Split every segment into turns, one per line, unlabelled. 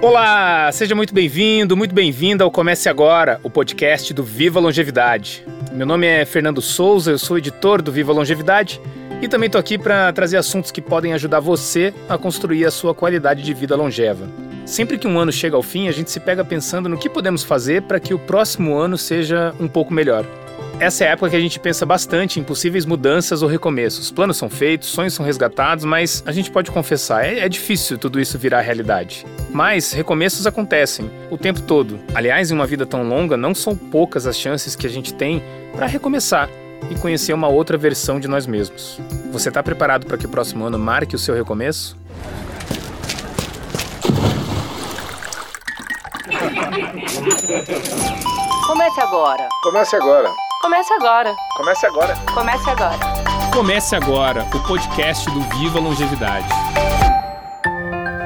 Olá, seja muito bem-vindo, muito bem-vinda ao Comece Agora, o podcast do Viva Longevidade. Meu nome é Fernando Souza, eu sou editor do Viva Longevidade e também estou aqui para trazer assuntos que podem ajudar você a construir a sua qualidade de vida longeva. Sempre que um ano chega ao fim, a gente se pega pensando no que podemos fazer para que o próximo ano seja um pouco melhor. Essa é a época que a gente pensa bastante em possíveis mudanças ou recomeços. Planos são feitos, sonhos são resgatados, mas a gente pode confessar, é, é difícil tudo isso virar realidade. Mas recomeços acontecem o tempo todo. Aliás, em uma vida tão longa, não são poucas as chances que a gente tem para recomeçar e conhecer uma outra versão de nós mesmos. Você está preparado para que o próximo ano marque o seu recomeço?
Comece agora.
Comece agora.
Comece agora.
Comece agora.
Comece agora.
Comece agora o podcast do Viva Longevidade.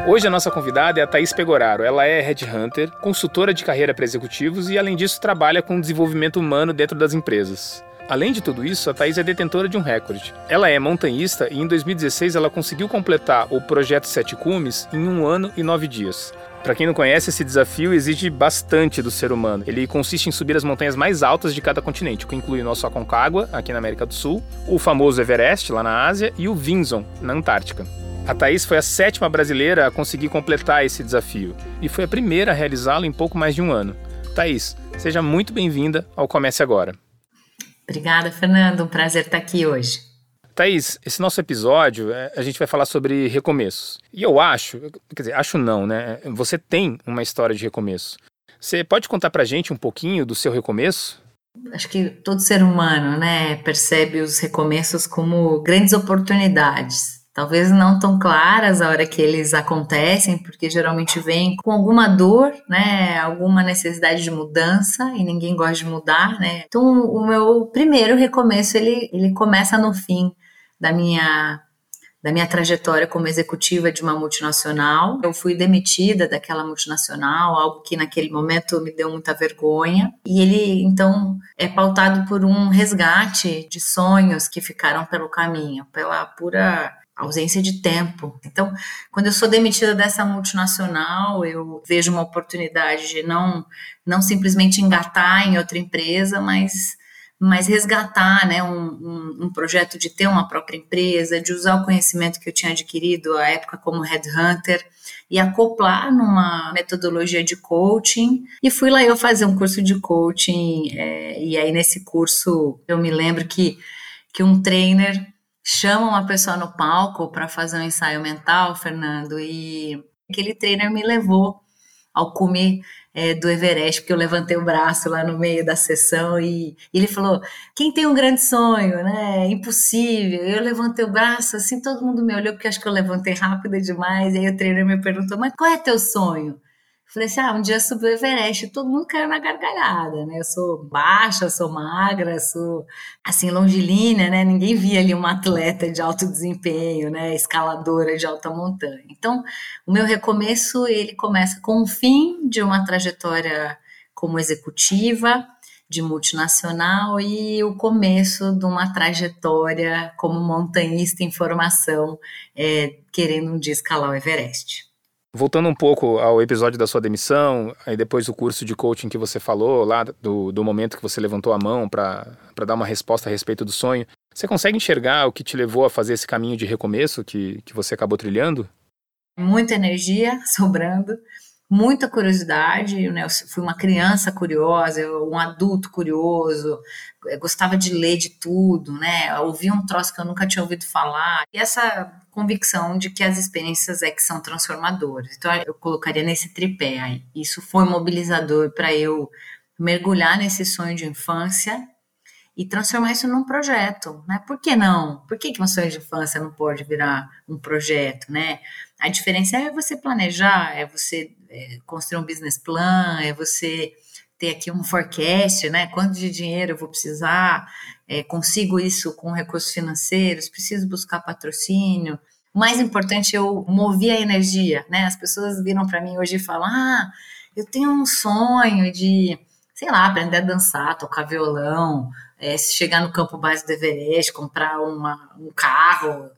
Hoje a nossa convidada é a Thaís Pegoraro. Ela é headhunter, consultora de carreira para executivos e, além disso, trabalha com desenvolvimento humano dentro das empresas. Além de tudo isso, a Thaís é detentora de um recorde. Ela é montanhista e em 2016 ela conseguiu completar o projeto Sete Cumes em um ano e nove dias. Para quem não conhece, esse desafio exige bastante do ser humano. Ele consiste em subir as montanhas mais altas de cada continente, o que inclui o nosso Aconcagua, aqui na América do Sul, o famoso Everest, lá na Ásia, e o Vinson, na Antártica. A Thaís foi a sétima brasileira a conseguir completar esse desafio e foi a primeira a realizá-lo em pouco mais de um ano. Thaís, seja muito bem-vinda ao Comece Agora.
Obrigada, Fernando. Um prazer estar aqui hoje.
Thaís, esse nosso episódio, é, a gente vai falar sobre recomeços. E eu acho, quer dizer, acho não, né? Você tem uma história de recomeço. Você pode contar pra gente um pouquinho do seu recomeço?
Acho que todo ser humano, né, percebe os recomeços como grandes oportunidades. Talvez não tão claras a hora que eles acontecem, porque geralmente vem com alguma dor, né, alguma necessidade de mudança e ninguém gosta de mudar, né? Então, o meu primeiro recomeço ele, ele começa no fim da minha da minha trajetória como executiva de uma multinacional. Eu fui demitida daquela multinacional, algo que naquele momento me deu muita vergonha. E ele, então, é pautado por um resgate de sonhos que ficaram pelo caminho, pela pura ausência de tempo. Então, quando eu sou demitida dessa multinacional, eu vejo uma oportunidade de não, não simplesmente engatar em outra empresa, mas mas resgatar né, um, um, um, projeto de ter uma própria empresa, de usar o conhecimento que eu tinha adquirido à época como headhunter e acoplar numa metodologia de coaching. E fui lá eu fazer um curso de coaching, é, e aí nesse curso eu me lembro que, que um trainer chama uma pessoa no palco para fazer um ensaio mental, Fernando, e aquele trainer me levou ao cume é, do Everest, porque eu levantei o braço lá no meio da sessão e, e ele falou: quem tem um grande sonho, né? É impossível. Eu levantei o braço, assim, todo mundo me olhou, porque acho que eu levantei rápido demais. E aí o trainer me perguntou: mas qual é teu sonho? Falei assim, ah, um dia subi o Everest, todo mundo caiu na gargalhada, né? Eu sou baixa, sou magra, sou, assim, longilínea, né? Ninguém via ali uma atleta de alto desempenho, né? Escaladora de alta montanha. Então, o meu recomeço, ele começa com o fim de uma trajetória como executiva, de multinacional e o começo de uma trajetória como montanhista em formação, é, querendo um dia escalar o Everest.
Voltando um pouco ao episódio da sua demissão, aí depois o curso de coaching que você falou, lá do, do momento que você levantou a mão para dar uma resposta a respeito do sonho, você consegue enxergar o que te levou a fazer esse caminho de recomeço que, que você acabou trilhando?
Muita energia sobrando, muita curiosidade, né? Eu fui uma criança curiosa, um adulto curioso, gostava de ler de tudo, né? Ouvi um troço que eu nunca tinha ouvido falar. E essa convicção de que as experiências é que são transformadoras. Então eu colocaria nesse tripé aí. Isso foi mobilizador para eu mergulhar nesse sonho de infância e transformar isso num projeto, né? Por que não? Por que, que um sonho de infância não pode virar um projeto, né? A diferença é você planejar, é você é, construir um business plan, é você ter aqui um forecast, né? Quanto de dinheiro eu vou precisar? É, consigo isso com recursos financeiros? Preciso buscar patrocínio? Mais importante, eu movi a energia, né? As pessoas viram para mim hoje e falam: Ah, eu tenho um sonho de, sei lá, aprender a dançar, tocar violão, é, chegar no campo base do Everest, comprar uma, um carro.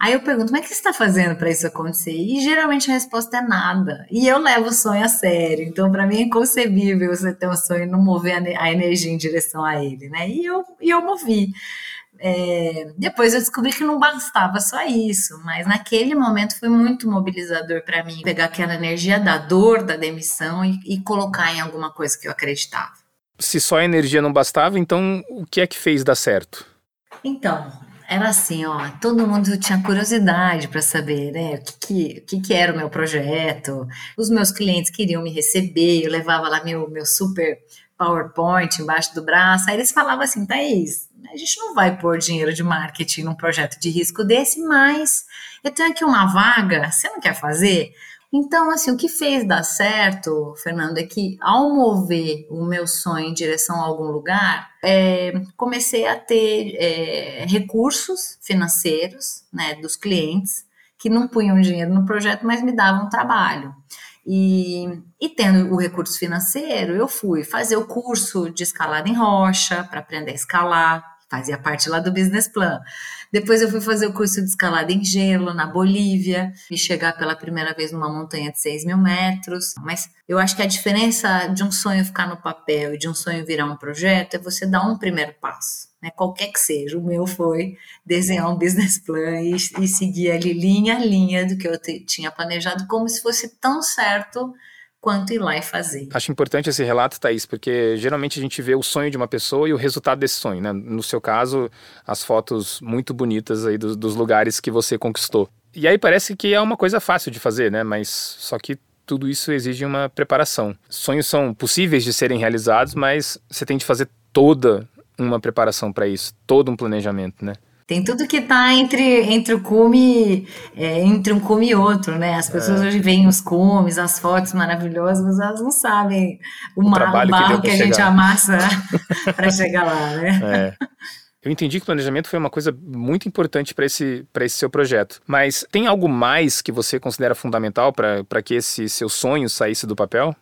Aí eu pergunto, como é que você está fazendo para isso acontecer? E geralmente a resposta é nada. E eu levo o sonho a sério. Então, para mim é inconcebível você ter um sonho e não mover a energia em direção a ele, né? E eu, e eu movi. É, depois eu descobri que não bastava só isso, mas naquele momento foi muito mobilizador para mim pegar aquela energia da dor, da demissão e, e colocar em alguma coisa que eu acreditava.
Se só a energia não bastava, então o que é que fez dar certo?
Então, era assim, ó, todo mundo tinha curiosidade para saber, né, o que que, que era o meu projeto. Os meus clientes queriam me receber, eu levava lá meu, meu super PowerPoint embaixo do braço. Aí eles falavam assim, Thaís, a gente não vai pôr dinheiro de marketing num projeto de risco desse, mas eu tenho aqui uma vaga, você não quer fazer? Então, assim, o que fez dar certo, Fernando, é que ao mover o meu sonho em direção a algum lugar, é, comecei a ter é, recursos financeiros né, dos clientes que não punham dinheiro no projeto, mas me davam trabalho. E, e tendo o recurso financeiro, eu fui fazer o curso de escalada em rocha para aprender a escalar, fazia parte lá do business plan. Depois eu fui fazer o curso de escalada em gelo na Bolívia e chegar pela primeira vez numa montanha de 6 mil metros. Mas eu acho que a diferença de um sonho ficar no papel e de um sonho virar um projeto é você dar um primeiro passo. Né, qualquer que seja, o meu foi desenhar um business plan e, e seguir ali linha a linha do que eu tinha planejado, como se fosse tão certo quanto ir lá e fazer.
Acho importante esse relato, Thaís, porque geralmente a gente vê o sonho de uma pessoa e o resultado desse sonho, né? No seu caso, as fotos muito bonitas aí dos, dos lugares que você conquistou. E aí parece que é uma coisa fácil de fazer, né? Mas só que tudo isso exige uma preparação. Sonhos são possíveis de serem realizados, mas você tem de fazer toda uma preparação para isso, todo um planejamento, né?
Tem tudo que está entre, entre o cume, é, entre um cume e outro, né? As pessoas é. hoje veem os cumes, as fotos maravilhosas, mas elas não sabem o, o, mar, o barro que, que a gente amassa para chegar lá, né?
É. Eu entendi que o planejamento foi uma coisa muito importante para esse, esse seu projeto. Mas tem algo mais que você considera fundamental para que esse seu sonho saísse do papel?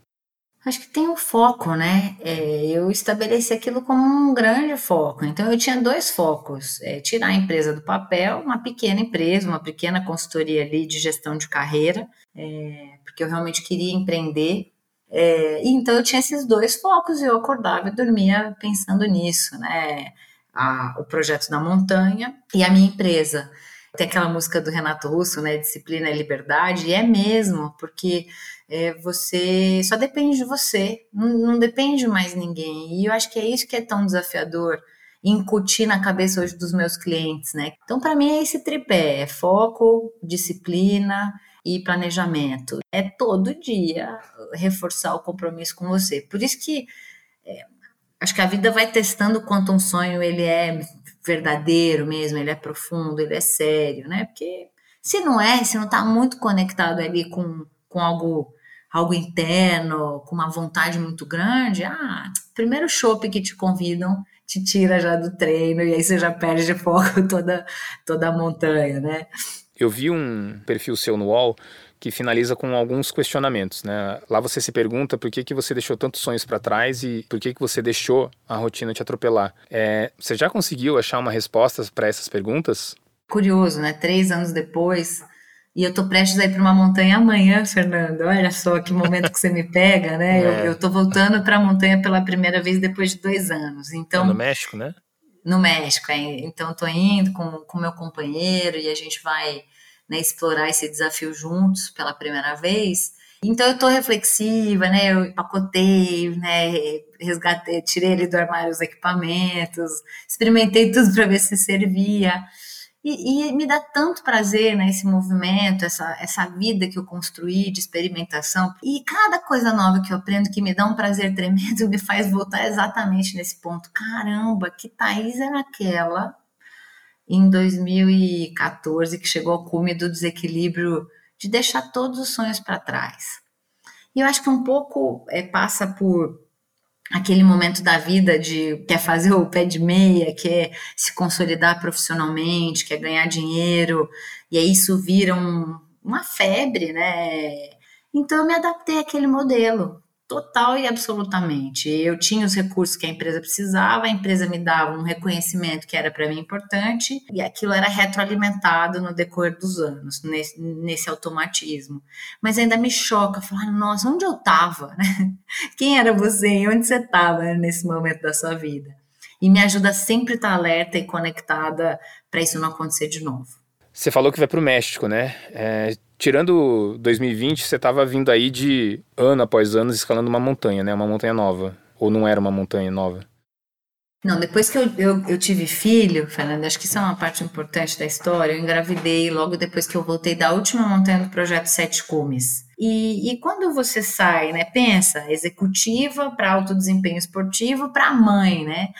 Acho que tem o foco, né? É, eu estabeleci aquilo como um grande foco. Então, eu tinha dois focos: é, tirar a empresa do papel, uma pequena empresa, uma pequena consultoria ali de gestão de carreira, é, porque eu realmente queria empreender. É, então, eu tinha esses dois focos e eu acordava e dormia pensando nisso, né? A, o projeto da montanha e a minha empresa. Tem aquela música do Renato Russo, né? Disciplina e liberdade, e é mesmo, porque é, você só depende de você, não, não depende mais ninguém. E eu acho que é isso que é tão desafiador incutir na cabeça hoje dos meus clientes, né? Então, para mim, é esse tripé: é foco, disciplina e planejamento. É todo dia reforçar o compromisso com você. Por isso que é, acho que a vida vai testando quanto um sonho ele é verdadeiro mesmo, ele é profundo, ele é sério, né? Porque se não é, se não está muito conectado ali com, com algo algo interno, com uma vontade muito grande, ah, primeiro chopp que te convidam te tira já do treino e aí você já perde de foco toda, toda a montanha, né?
Eu vi um perfil seu no UOL que finaliza com alguns questionamentos, né? Lá você se pergunta por que, que você deixou tantos sonhos para trás e por que, que você deixou a rotina te atropelar. É, você já conseguiu achar uma resposta para essas perguntas?
Curioso, né? Três anos depois, e eu tô prestes a ir para uma montanha amanhã, Fernando. Olha só que momento que você me pega, né? É. Eu, eu tô voltando para a montanha pela primeira vez depois de dois anos. Então,
é no México, né?
No México, é. Então, tô indo com o meu companheiro e a gente vai né, explorar esse desafio juntos pela primeira vez. Então, eu tô reflexiva, né? Eu empacotei, né? Resgatei, tirei ele do armário os equipamentos, experimentei tudo para ver se servia. E, e, me dá tanto prazer né, esse movimento, essa, essa vida que eu construí de experimentação. E cada coisa nova que eu aprendo que me dá um prazer tremendo me faz voltar exatamente nesse ponto. Caramba, que Thaís era aquela em 2014 que chegou ao cume do desequilíbrio de deixar todos os sonhos para trás. E eu acho que um pouco é, passa por aquele momento da vida de quer fazer o pé de meia, quer se consolidar profissionalmente, quer ganhar dinheiro, e aí isso vira um, uma febre, né? Então eu me adaptei àquele modelo. Total e absolutamente. Eu tinha os recursos que a empresa precisava, a empresa me dava um reconhecimento que era para mim importante, e aquilo era retroalimentado no decorrer dos anos, nesse, nesse automatismo. Mas ainda me choca falar, nossa, onde eu estava? Quem era você onde você estava nesse momento da sua vida? E me ajuda sempre a estar alerta e conectada para isso não acontecer de novo.
Você falou que vai para o México, né? É, tirando 2020, você estava vindo aí de ano após ano escalando uma montanha, né? Uma montanha nova. Ou não era uma montanha nova?
Não, depois que eu, eu, eu, tive filho, Fernanda, acho que isso é uma parte importante da história. Eu engravidei logo depois que eu voltei da última montanha do projeto Sete Cumes. E, e quando você sai, né? Pensa, executiva para alto desempenho esportivo para mãe, né?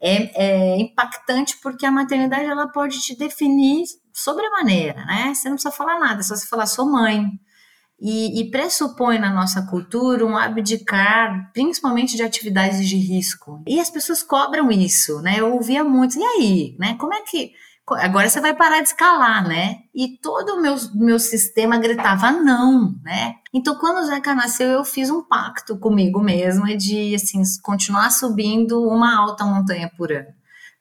É, é impactante porque a maternidade ela pode te definir sobremaneira, né? Você não precisa falar nada, é só você falar sou mãe. E, e, pressupõe na nossa cultura um abdicar, principalmente de atividades de risco. E as pessoas cobram isso, né? Eu ouvia muito, e aí, né? Como é que agora você vai parar de escalar, né? E todo o meu, meu sistema gritava não, né? Então, quando o Zeca nasceu, eu fiz um pacto comigo mesma de, assim, continuar subindo uma alta montanha por ano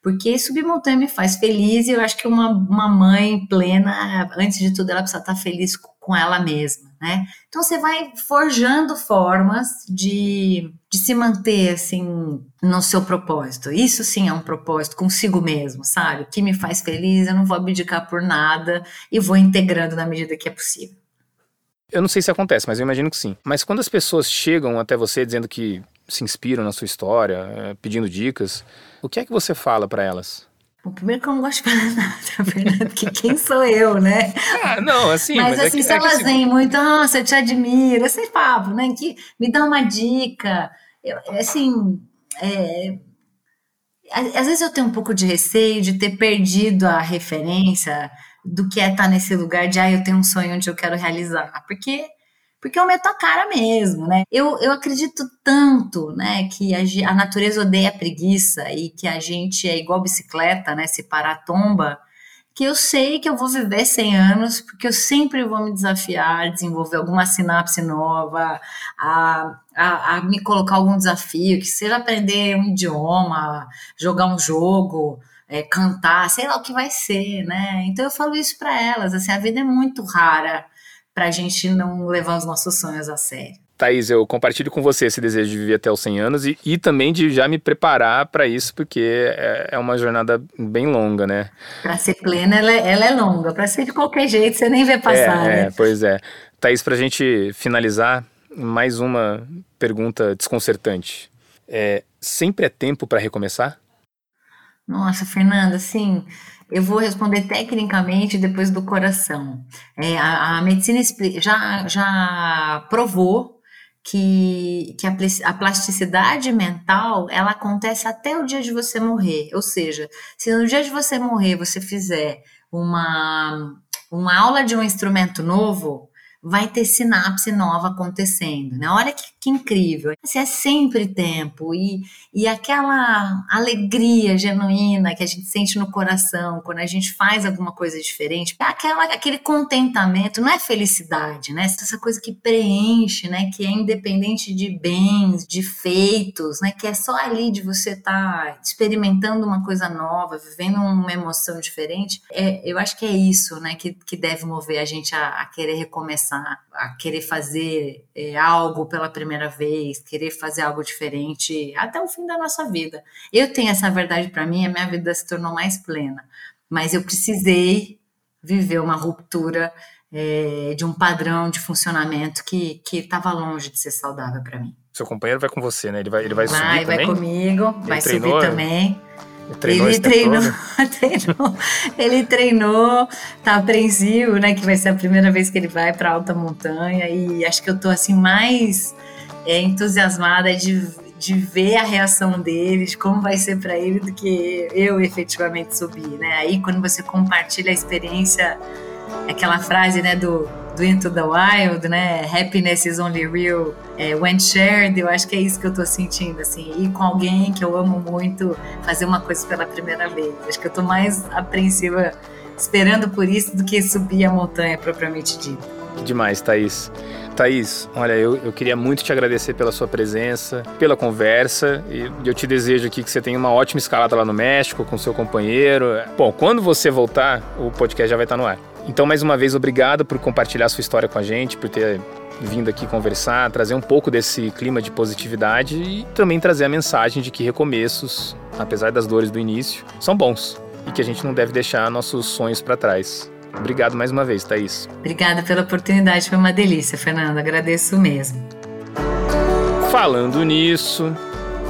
porque subir montanha me faz feliz e eu acho que uma, uma mãe plena, antes de tudo, ela precisa estar feliz com ela mesma, né? Então você vai forjando formas de, de se manter assim no seu propósito. Isso sim é um propósito consigo mesmo, sabe? O que me faz feliz, eu não vou abdicar por nada e vou integrando na medida que é possível.
Eu não sei se acontece, mas eu imagino que sim. Mas quando as pessoas chegam até você dizendo que se inspiram na sua história, eh, pedindo dicas, o que é que você fala para elas?
Bom, primeiro que eu não gosto de falar nada, Fernando, porque quem sou eu, né?
Ah, não, assim.
Mas,
mas
assim, é que, se é elas vêm assim... muito, nossa, eu te admiro, esse papo, né? Que me dá uma dica. Eu, assim, é, às vezes eu tenho um pouco de receio de ter perdido a referência do que é estar nesse lugar de, ah, eu tenho um sonho onde eu quero realizar. Porque porque eu meto a cara mesmo, né? Eu, eu acredito tanto, né, que a, a natureza odeia a preguiça e que a gente é igual bicicleta, né, se parar tomba, que eu sei que eu vou viver 100 anos, porque eu sempre vou me desafiar, desenvolver alguma sinapse nova, a, a, a me colocar algum desafio, que seja aprender um idioma, jogar um jogo, é, cantar, sei lá o que vai ser, né? Então eu falo isso para elas, assim, a vida é muito rara para a gente não levar os nossos sonhos a sério.
Thaís, eu compartilho com você esse desejo de viver até os 100 anos e, e também de já me preparar para isso, porque é, é, uma jornada bem longa, né?
Para ser plena, ela é, ela é longa. Para ser de qualquer jeito, você nem vê passar.
É,
né?
é pois é. Thaís, para a gente finalizar, mais uma pergunta desconcertante. É, sempre é tempo para recomeçar?
Nossa, Fernanda, assim, eu vou responder tecnicamente depois do coração. É, a, a, medicina já, já provou que, que a, a, plasticidade mental ela acontece até o dia de você morrer. Ou seja, se no dia de você morrer você fizer uma, uma aula de um instrumento novo, vai ter sinapse nova acontecendo, né? Olha que, que incrível. Assim, é sempre tempo e, e aquela alegria genuína que a gente sente no coração quando a gente faz alguma coisa diferente, aquela, aquele contentamento, não é felicidade, né? Essa coisa que preenche, né? Que é independente de bens, de feitos, né? Que é só ali de você estar tá experimentando uma coisa nova, vivendo uma emoção diferente. É, eu acho que é isso, né? Que, que deve mover a gente a, a querer recomeçar a querer fazer é, algo pela primeira vez, querer fazer algo diferente até o fim da nossa vida. Eu tenho essa verdade para mim, a minha vida se tornou mais plena, mas eu precisei viver uma ruptura é, de um padrão de funcionamento que estava longe de ser saudável para mim.
Seu companheiro vai com você, né? Ele vai, ele vai,
vai
subir
vai
também?
Vai comigo,
ele
vai
treinou,
subir também.
Ele treinou,
ele treinou, treinou, ele treinou, tá apreensivo, né? Que vai ser a primeira vez que ele vai para alta montanha e acho que eu tô assim mais é, entusiasmada de, de ver a reação dele, de como vai ser para ele do que eu efetivamente subir, né? Aí quando você compartilha a experiência, aquela frase, né, do do Into the Wild, né? Happiness is only real é, when shared. Eu acho que é isso que eu tô sentindo, assim. Ir com alguém que eu amo muito, fazer uma coisa pela primeira vez. Acho que eu tô mais apreensiva esperando por isso do que subir a montanha propriamente dita.
Demais, Thaís. Thaís, olha, eu, eu queria muito te agradecer pela sua presença, pela conversa, e eu te desejo aqui que você tenha uma ótima escalada lá no México com seu companheiro. Bom, quando você voltar, o podcast já vai estar no ar. Então, mais uma vez, obrigado por compartilhar sua história com a gente, por ter vindo aqui conversar, trazer um pouco desse clima de positividade e também trazer a mensagem de que recomeços, apesar das dores do início, são bons e que a gente não deve deixar nossos sonhos para trás. Obrigado mais uma vez, Thaís.
Obrigada pela oportunidade, foi uma delícia, Fernando. Agradeço mesmo.
Falando nisso,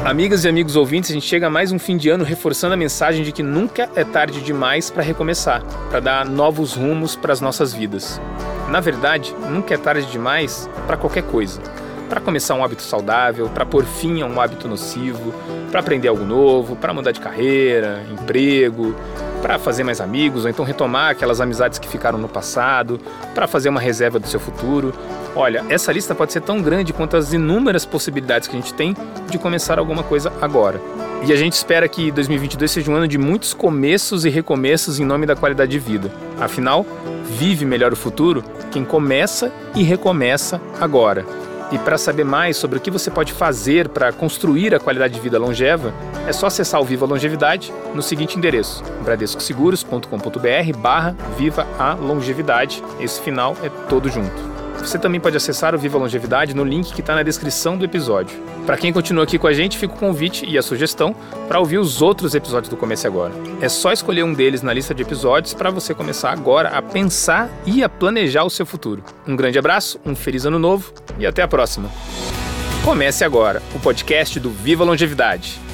amigas e amigos ouvintes, a gente chega a mais um fim de ano reforçando a mensagem de que nunca é tarde demais para recomeçar, para dar novos rumos para as nossas vidas. Na verdade, nunca é tarde demais para qualquer coisa. Para começar um hábito saudável, para pôr fim a um hábito nocivo, para aprender algo novo, para mudar de carreira, emprego, para fazer mais amigos ou então retomar aquelas amizades que ficaram no passado, para fazer uma reserva do seu futuro. Olha, essa lista pode ser tão grande quanto as inúmeras possibilidades que a gente tem de começar alguma coisa agora. E a gente espera que 2022 seja um ano de muitos começos e recomeços em nome da qualidade de vida. Afinal, vive melhor o futuro quem começa e recomeça agora. E para saber mais sobre o que você pode fazer para construir a qualidade de vida longeva, é só acessar o Viva Longevidade no seguinte endereço: bradescoseguros.com.br barra Viva a Longevidade. Esse final é todo junto. Você também pode acessar o Viva Longevidade no link que está na descrição do episódio. Para quem continua aqui com a gente, fica o convite e a sugestão para ouvir os outros episódios do Comece Agora. É só escolher um deles na lista de episódios para você começar agora a pensar e a planejar o seu futuro. Um grande abraço, um feliz ano novo e até a próxima. Comece agora o podcast do Viva Longevidade.